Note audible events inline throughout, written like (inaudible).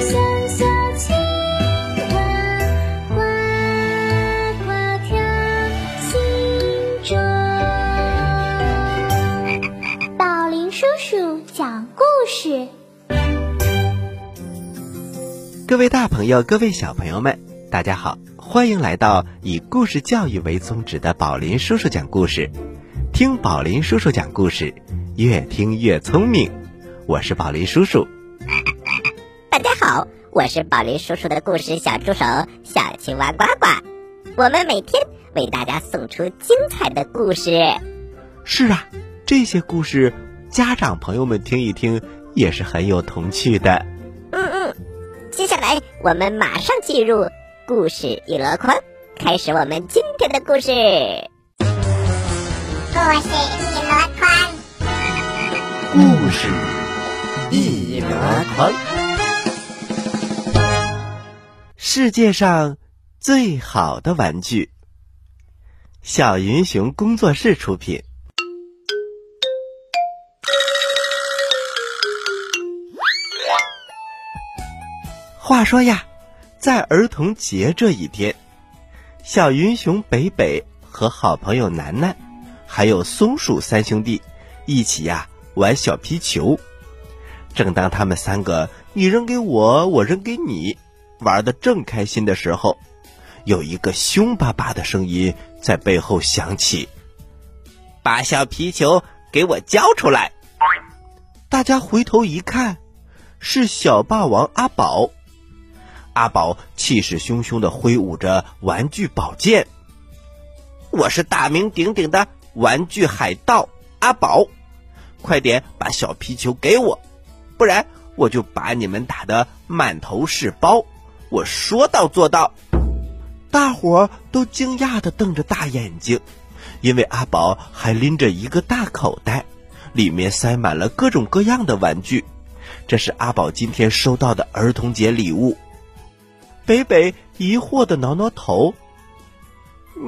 小小青蛙呱呱跳宝林叔叔讲故事各位大朋友各位小朋友们大家好欢迎来到以故事教育为宗旨的宝林叔叔讲故事听宝林叔叔讲故事越听越聪明。我是宝林叔叔。大家好，我是宝林叔叔的故事小助手小青蛙呱呱。我们每天为大家送出精彩的故事。是啊，这些故事家长朋友们听一听也是很有童趣的。嗯嗯，接下来我们马上进入故事一箩筐，开始我们今天的故事。故事一箩筐，故事一箩筐，世界上最好的玩具。小云熊工作室出品。话说呀，在儿童节这一天，小云熊北北和好朋友楠楠，还有松鼠三兄弟一起呀玩小皮球。正当他们三个你扔给我，我扔给你，玩的正开心的时候，有一个凶巴巴的声音在背后响起：“把小皮球给我交出来！”大家回头一看，是小霸王阿宝。阿宝气势汹汹的挥舞着玩具宝剑。我是大名鼎鼎的玩具海盗阿宝，快点把小皮球给我，不然我就把你们打得满头是包。我说到做到。大伙儿都惊讶的瞪着大眼睛，因为阿宝还拎着一个大口袋，里面塞满了各种各样的玩具。这是阿宝今天收到的儿童节礼物。北北疑惑的挠挠头：“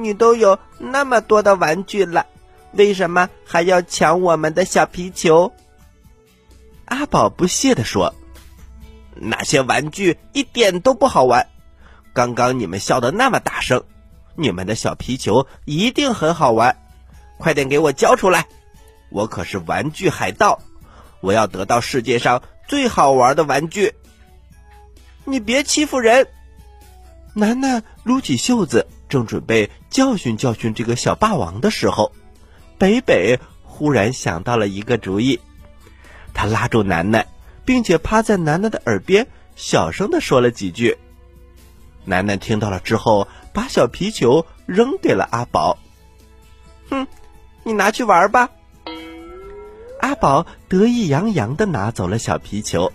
你都有那么多的玩具了，为什么还要抢我们的小皮球？”阿宝不屑的说：“那些玩具一点都不好玩。刚刚你们笑得那么大声，你们的小皮球一定很好玩。快点给我交出来！我可是玩具海盗，我要得到世界上最好玩的玩具。你别欺负人！”楠楠撸起袖子，正准备教训教训这个小霸王的时候，北北忽然想到了一个主意。他拉住楠楠，并且趴在楠楠的耳边小声的说了几句。楠楠听到了之后，把小皮球扔给了阿宝。哼，你拿去玩吧。阿宝得意洋洋的拿走了小皮球，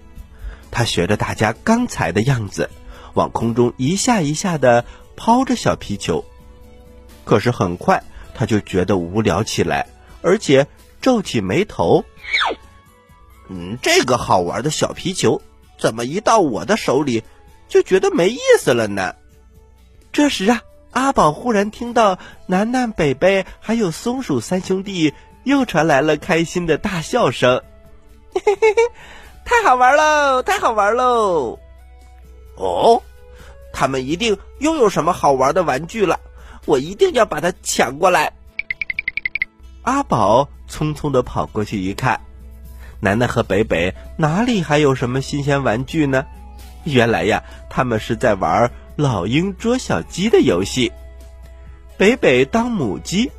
他学着大家刚才的样子。往空中一下一下的抛着小皮球，可是很快他就觉得无聊起来，而且皱起眉头。嗯，这个好玩的小皮球怎么一到我的手里就觉得没意思了呢？这时啊，阿宝忽然听到楠楠、北北还有松鼠三兄弟又传来了开心的大笑声。嘿嘿嘿嘿，太好玩喽！太好玩喽！哦，他们一定又有什么好玩的玩具了，我一定要把它抢过来。阿宝匆匆的跑过去一看，楠楠和北北哪里还有什么新鲜玩具呢？原来呀，他们是在玩老鹰捉小鸡的游戏。北北当母鸡，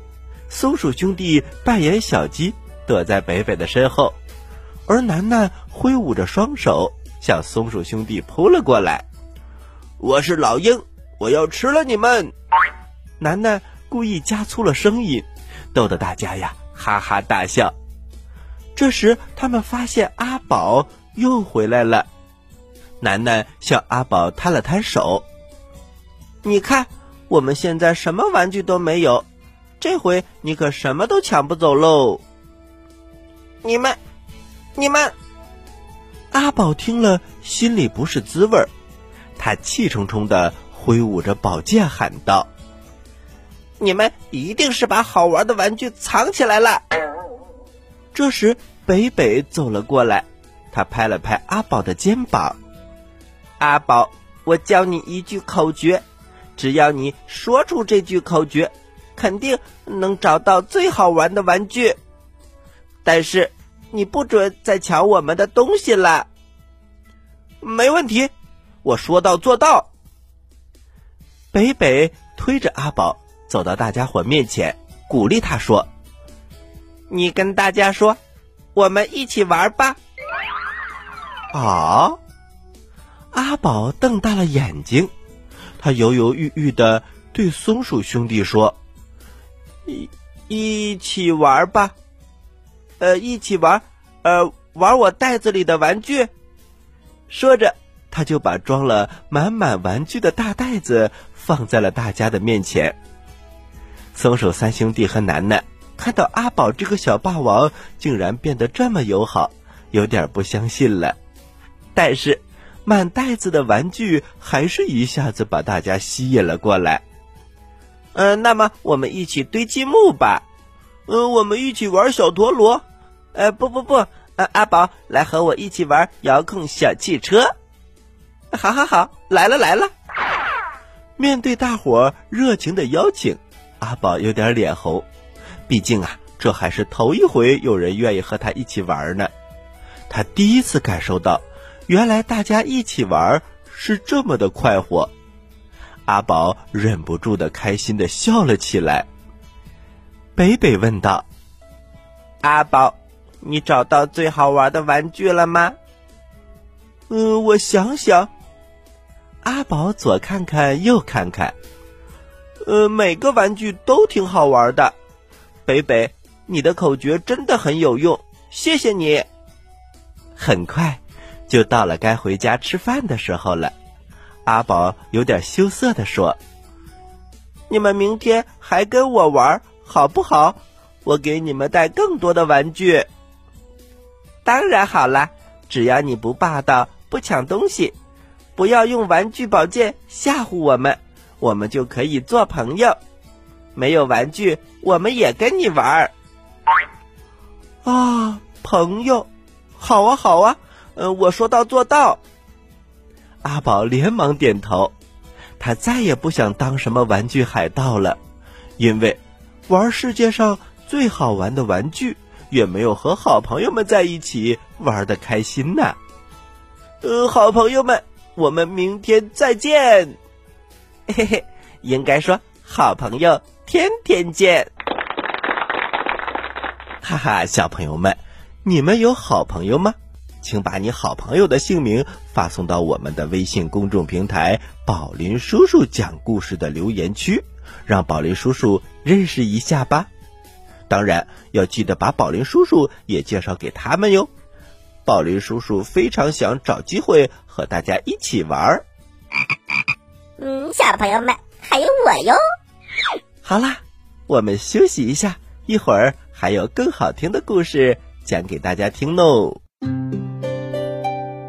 松鼠兄弟扮演小鸡，躲在北北的身后，而楠楠挥舞着双手。向松鼠兄弟扑了过来，我是老鹰，我要吃了你们！楠楠故意加粗了声音，逗得大家呀哈哈大笑。这时，他们发现阿宝又回来了。楠楠向阿宝摊了摊手：“你看，我们现在什么玩具都没有，这回你可什么都抢不走喽！”你们，你们。阿宝听了，心里不是滋味儿，他气冲冲的挥舞着宝剑喊道：“你们一定是把好玩的玩具藏起来了。”这时，北北走了过来，他拍了拍阿宝的肩膀：“阿宝，我教你一句口诀，只要你说出这句口诀，肯定能找到最好玩的玩具。但是……”你不准再抢我们的东西了。没问题，我说到做到。北北推着阿宝走到大家伙面前，鼓励他说：“你跟大家说，我们一起玩吧。”啊！阿宝瞪大了眼睛，他犹犹豫豫的对松鼠兄弟说：“一一起玩吧，呃，一起玩，呃，玩我袋子里的玩具。”说着，他就把装了满满玩具的大袋子。放在了大家的面前。松鼠三兄弟和楠楠看到阿宝这个小霸王竟然变得这么友好，有点不相信了。但是，满袋子的玩具还是一下子把大家吸引了过来。嗯，那么我们一起堆积木吧。嗯，我们一起玩小陀螺。呃，不不不，呃，阿宝来和我一起玩遥控小汽车。好好好，来了来了。面对大伙热情的邀请，阿宝有点脸红，毕竟啊，这还是头一回有人愿意和他一起玩呢。他第一次感受到，原来大家一起玩是这么的快活。阿宝忍不住的开心的笑了起来。北北问道：“阿宝，你找到最好玩的玩具了吗？”“嗯，我想想。”阿宝左看看右看看，呃，每个玩具都挺好玩的。北北，你的口诀真的很有用，谢谢你。很快，就到了该回家吃饭的时候了。阿宝有点羞涩的说：“你们明天还跟我玩好不好？我给你们带更多的玩具。”当然好啦，只要你不霸道，不抢东西。不要用玩具宝剑吓唬我们，我们就可以做朋友。没有玩具，我们也跟你玩儿。啊，朋友，好啊，好啊，呃，我说到做到。阿宝连忙点头，他再也不想当什么玩具海盗了，因为玩世界上最好玩的玩具，也没有和好朋友们在一起玩的开心呢。呃，好朋友们。我们明天再见，嘿嘿，应该说好朋友天天见。哈哈，小朋友们，你们有好朋友吗？请把你好朋友的姓名发送到我们的微信公众平台“宝林叔叔讲故事”的留言区，让宝林叔叔认识一下吧。当然，要记得把宝林叔叔也介绍给他们哟。宝林叔叔非常想找机会和大家一起玩儿。嗯，小朋友们，还有我哟。好啦，我们休息一下，一会儿还有更好听的故事讲给大家听喽。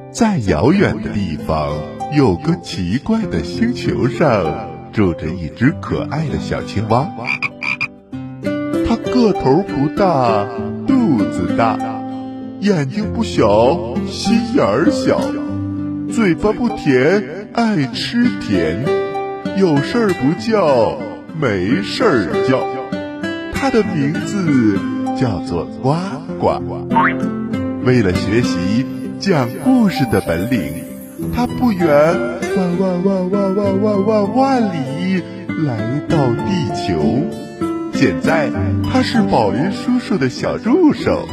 在遥远的地方，有个奇怪的星球上，住着一只可爱的小青蛙。它个头不大，肚子大。眼睛不小，心眼儿小，嘴巴不甜，爱吃甜，有事儿不叫，没事儿叫。它的名字叫做呱呱。为了学习讲故事的本领，它不远万万万万万万万万里来到地球。现在，它是宝林叔叔的小助手。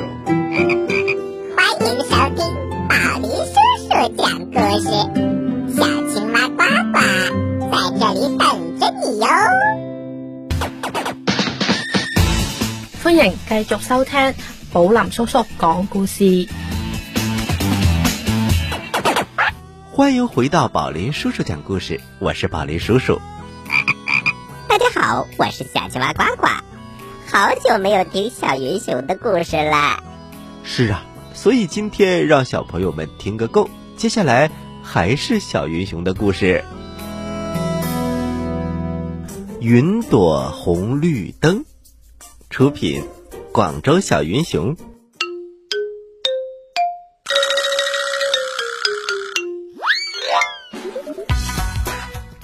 歡迎繼續收听宝林叔叔讲故事。欢迎回到宝林叔叔讲故事，我是宝林叔叔。大家好，我是小青蛙呱呱，好久没有听小云熊的故事了。是啊。所以今天让小朋友们听个够，接下来还是小云熊的故事。云朵红绿灯，出品广州小云熊。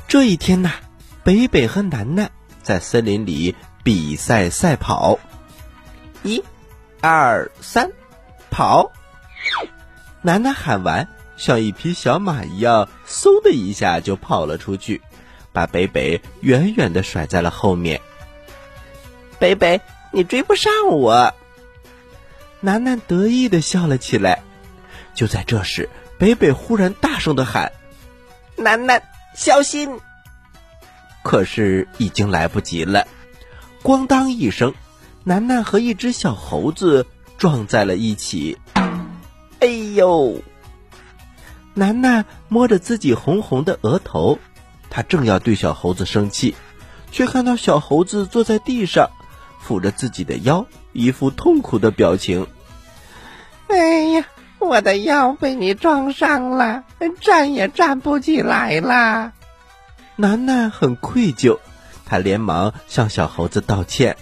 这一天呐，北北和楠楠在森林里比赛赛跑，一、二、三。跑！楠楠喊完，像一匹小马一样，嗖的一下就跑了出去，把北北远远的甩在了后面。北北，你追不上我！楠楠得意的笑了起来。就在这时，北北忽然大声的喊：“楠楠，小心！”可是已经来不及了，咣当一声，楠楠和一只小猴子撞在了一起。哎呦！楠楠摸着自己红红的额头，他正要对小猴子生气，却看到小猴子坐在地上，抚着自己的腰，一副痛苦的表情。哎呀，我的腰被你撞伤了，站也站不起来了。楠楠很愧疚，他连忙向小猴子道歉：“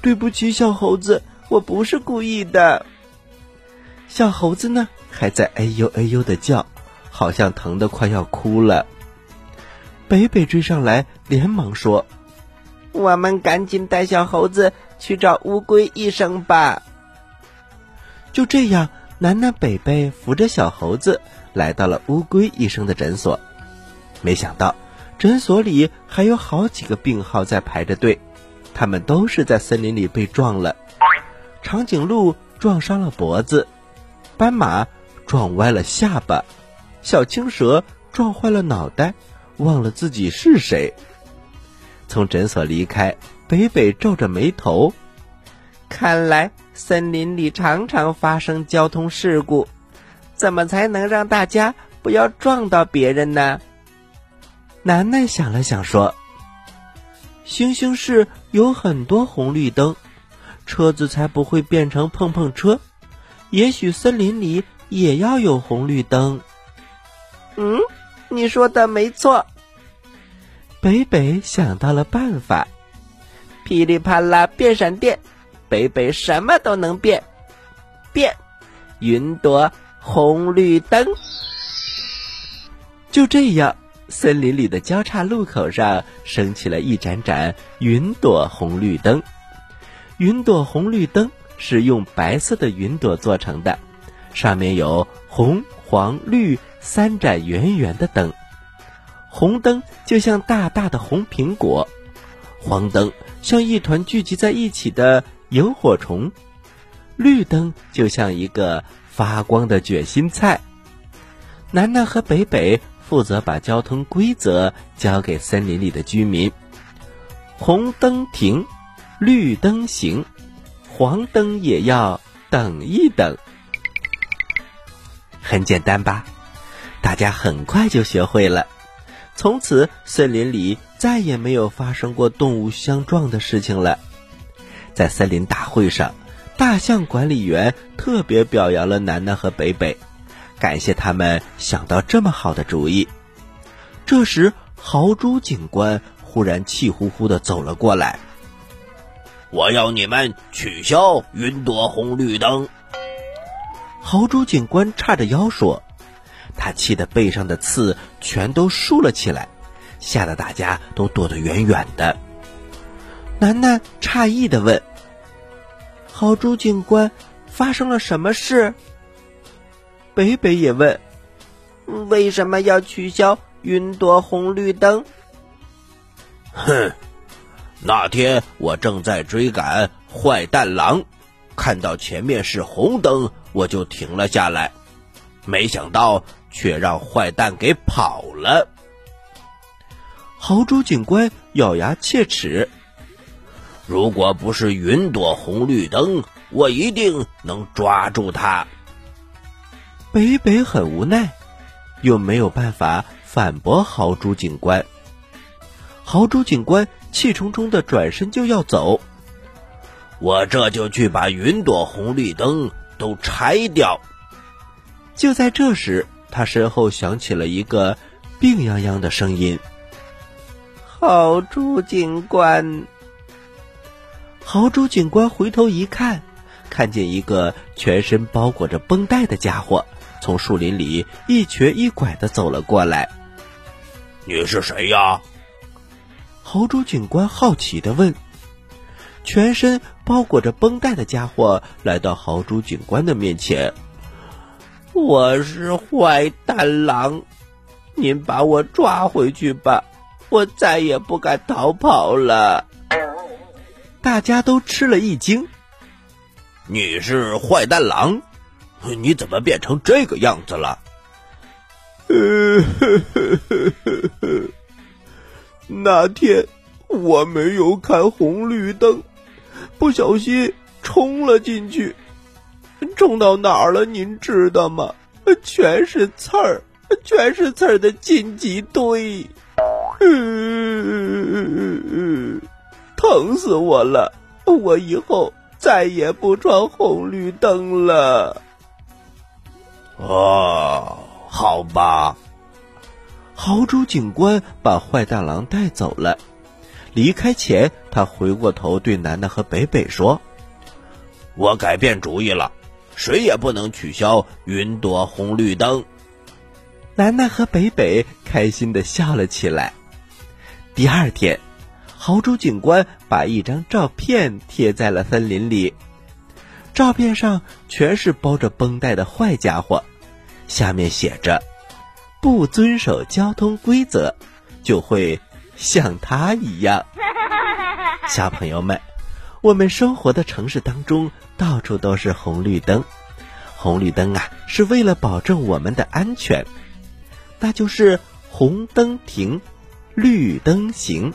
对不起，小猴子，我不是故意的。”小猴子呢，还在哎呦哎呦的叫，好像疼得快要哭了。北北追上来，连忙说：“我们赶紧带小猴子去找乌龟医生吧。”就这样，楠楠、北北扶着小猴子来到了乌龟医生的诊所，没想到。诊所里还有好几个病号在排着队，他们都是在森林里被撞了。长颈鹿撞伤了脖子，斑马撞歪了下巴，小青蛇撞坏了脑袋，忘了自己是谁。从诊所离开，北北皱着眉头，看来森林里常常发生交通事故，怎么才能让大家不要撞到别人呢？楠楠想了想说：“星星市有很多红绿灯，车子才不会变成碰碰车。也许森林里也要有红绿灯。”嗯，你说的没错。北北想到了办法，噼里啪啦变闪电，北北什么都能变，变，云朵红绿灯。就这样。森林里的交叉路口上升起了一盏盏云朵红绿灯。云朵红绿灯是用白色的云朵做成的，上面有红、黄、绿三盏圆圆的灯。红灯就像大大的红苹果，黄灯像一团聚集在一起的萤火虫，绿灯就像一个发光的卷心菜。南南和北北。负责把交通规则交给森林里的居民。红灯停，绿灯行，黄灯也要等一等。很简单吧？大家很快就学会了。从此，森林里再也没有发生过动物相撞的事情了。在森林大会上，大象管理员特别表扬了楠楠和北北。感谢他们想到这么好的主意。这时，豪猪警官忽然气呼呼的走了过来：“我要你们取消云朵红绿灯！”豪猪警官叉着腰说：“他气得背上的刺全都竖了起来，吓得大家都躲得远远的。”楠楠诧异的问：“豪猪警官，发生了什么事？”北北也问：“为什么要取消云朵红绿灯？”哼，那天我正在追赶坏蛋狼，看到前面是红灯，我就停了下来，没想到却让坏蛋给跑了。豪猪警官咬牙切齿：“如果不是云朵红绿灯，我一定能抓住他。”北北很无奈，又没有办法反驳豪猪警官。豪猪警官气冲冲的转身就要走，我这就去把云朵红绿灯都拆掉。就在这时，他身后响起了一个病殃殃的声音：“豪猪警官！”豪猪警官回头一看，看见一个全身包裹着绷带的家伙。从树林里一瘸一拐的走了过来。你是谁呀？豪猪警官好奇的问。全身包裹着绷带的家伙来到豪猪警官的面前。我是坏蛋狼，您把我抓回去吧，我再也不敢逃跑了。大家都吃了一惊。你是坏蛋狼？你怎么变成这个样子了？呃，(laughs) 那天我没有看红绿灯，不小心冲了进去，冲到哪儿了？您知道吗？全是刺儿，全是刺儿的荆棘堆，嗯，疼死我了！我以后再也不闯红绿灯了。哦。好吧，豪猪警官把坏大郎带走了。离开前，他回过头对楠楠和北北说：“我改变主意了，谁也不能取消云朵红绿灯。”楠楠和北北开心的笑了起来。第二天，豪猪警官把一张照片贴在了森林里，照片上全是包着绷带的坏家伙。下面写着：“不遵守交通规则，就会像他一样。” (laughs) 小朋友们，我们生活的城市当中到处都是红绿灯，红绿灯啊是为了保证我们的安全，那就是红灯停，绿灯行，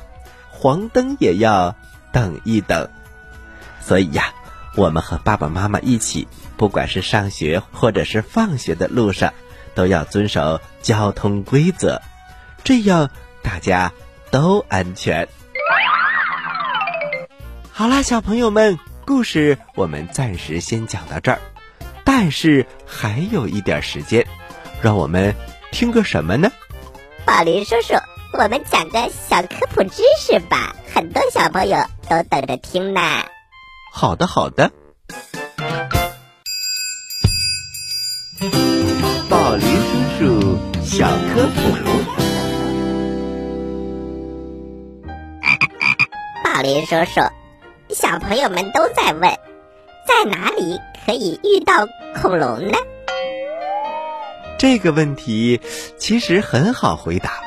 黄灯也要等一等。所以呀，我们和爸爸妈妈一起。不管是上学或者是放学的路上，都要遵守交通规则，这样大家都安全。好啦，小朋友们，故事我们暂时先讲到这儿，但是还有一点时间，让我们听个什么呢？宝林叔叔，我们讲个小科普知识吧，很多小朋友都等着听呢。好的，好的。宝林叔叔小科普，(laughs) 宝林叔叔，小朋友们都在问，在哪里可以遇到恐龙呢？这个问题其实很好回答，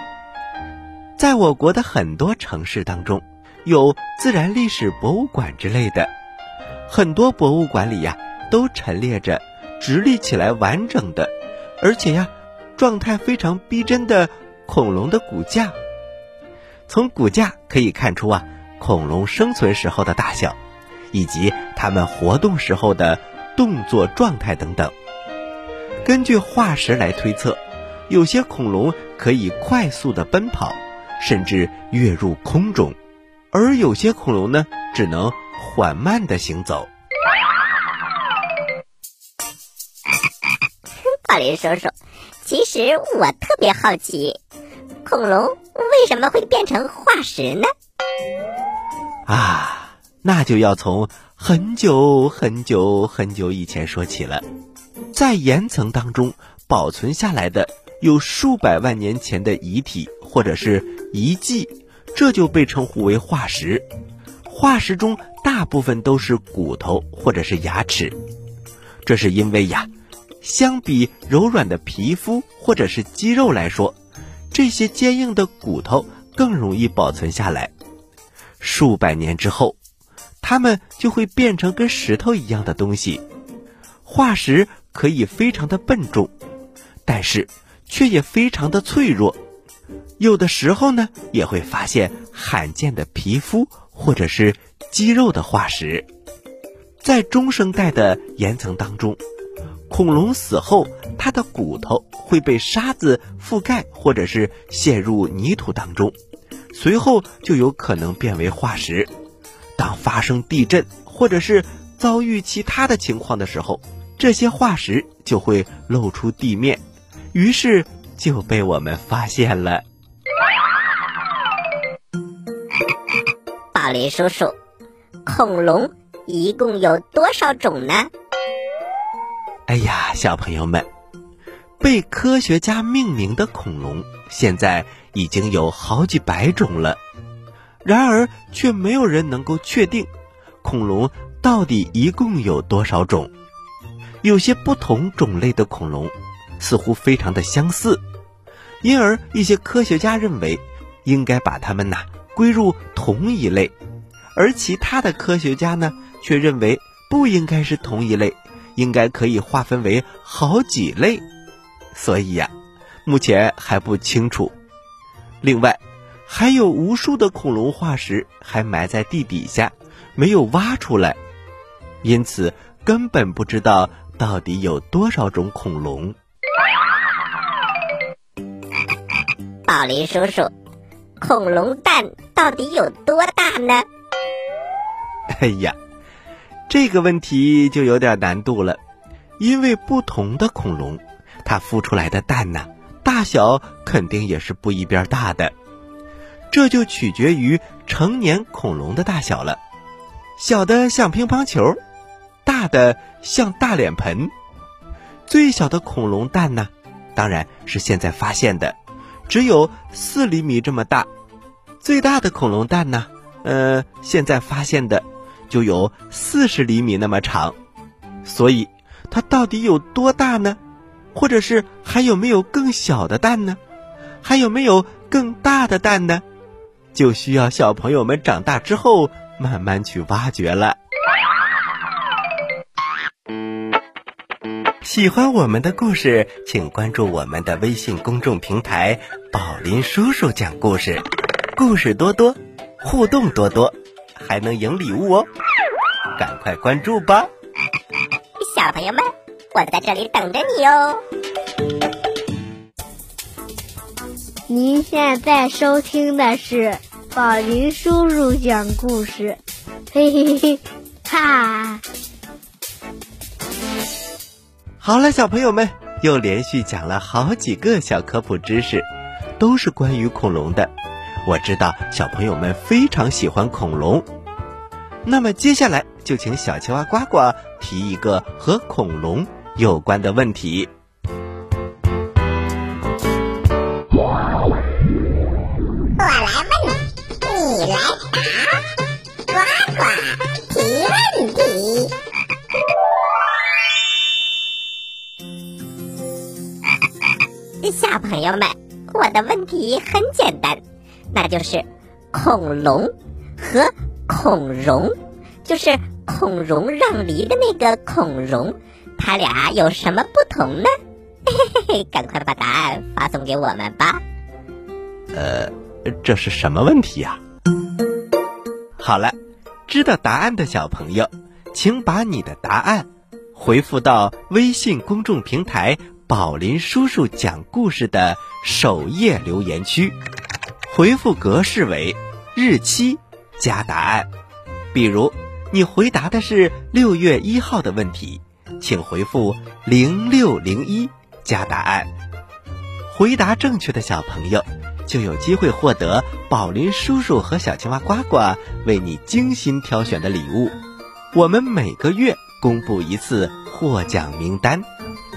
在我国的很多城市当中，有自然历史博物馆之类的，很多博物馆里呀，都陈列着直立起来完整的。而且呀，状态非常逼真的恐龙的骨架，从骨架可以看出啊，恐龙生存时候的大小，以及它们活动时候的动作状态等等。根据化石来推测，有些恐龙可以快速的奔跑，甚至跃入空中，而有些恐龙呢，只能缓慢的行走。(laughs) 宝林叔叔，其实我特别好奇，恐龙为什么会变成化石呢？啊，那就要从很久很久很久以前说起了。在岩层当中保存下来的有数百万年前的遗体或者是遗迹，这就被称呼为化石。化石中大部分都是骨头或者是牙齿，这是因为呀。相比柔软的皮肤或者是肌肉来说，这些坚硬的骨头更容易保存下来。数百年之后，它们就会变成跟石头一样的东西。化石可以非常的笨重，但是却也非常的脆弱。有的时候呢，也会发现罕见的皮肤或者是肌肉的化石。在中生代的岩层当中。恐龙死后，它的骨头会被沙子覆盖，或者是陷入泥土当中，随后就有可能变为化石。当发生地震或者是遭遇其他的情况的时候，这些化石就会露出地面，于是就被我们发现了。宝林叔叔，恐龙一共有多少种呢？哎呀，小朋友们，被科学家命名的恐龙现在已经有好几百种了，然而却没有人能够确定恐龙到底一共有多少种。有些不同种类的恐龙似乎非常的相似，因而一些科学家认为应该把它们呐归入同一类，而其他的科学家呢却认为不应该是同一类，应该可以划分为好几类。所以呀，目前还不清楚。另外，还有无数的恐龙化石还埋在地底下，没有挖出来，因此根本不知道到底有多少种恐龙。宝林叔叔，恐龙蛋到底有多大呢？哎呀，这个问题就有点难度了，因为不同的恐龙，它孵出来的蛋呢，大小肯定也是不一边大的。这就取决于成年恐龙的大小了，小的像乒乓球，大的像大脸盆。最小的恐龙蛋呢，当然是现在发现的，只有四厘米这么大。最大的恐龙蛋呢，呃，现在发现的就有四十厘米那么长。所以，它到底有多大呢？或者是还有没有更小的蛋呢？还有没有更大的蛋呢？就需要小朋友们长大之后慢慢去挖掘了。喜欢我们的故事，请关注我们的微信公众平台“宝林叔叔讲故事”，故事多多，互动多多，还能赢礼物哦！赶快关注吧，小朋友们，我在这里等着你哦。您现在收听的是。宝林叔叔讲故事，嘿嘿嘿，哈！好了，小朋友们又连续讲了好几个小科普知识，都是关于恐龙的。我知道小朋友们非常喜欢恐龙，那么接下来就请小青蛙呱呱提一个和恐龙有关的问题。小朋友们，我的问题很简单，那就是恐龙和孔融，就是孔融让梨的那个孔融，他俩有什么不同呢？嘿嘿嘿，赶快把答案发送给我们吧。呃，这是什么问题呀？好了，知道答案的小朋友，请把你的答案回复到微信公众平台。宝林叔叔讲故事的首页留言区，回复格式为日期加答案。比如，你回答的是六月一号的问题，请回复零六零一加答案。回答正确的小朋友就有机会获得宝林叔叔和小青蛙呱呱为你精心挑选的礼物。我们每个月公布一次获奖名单。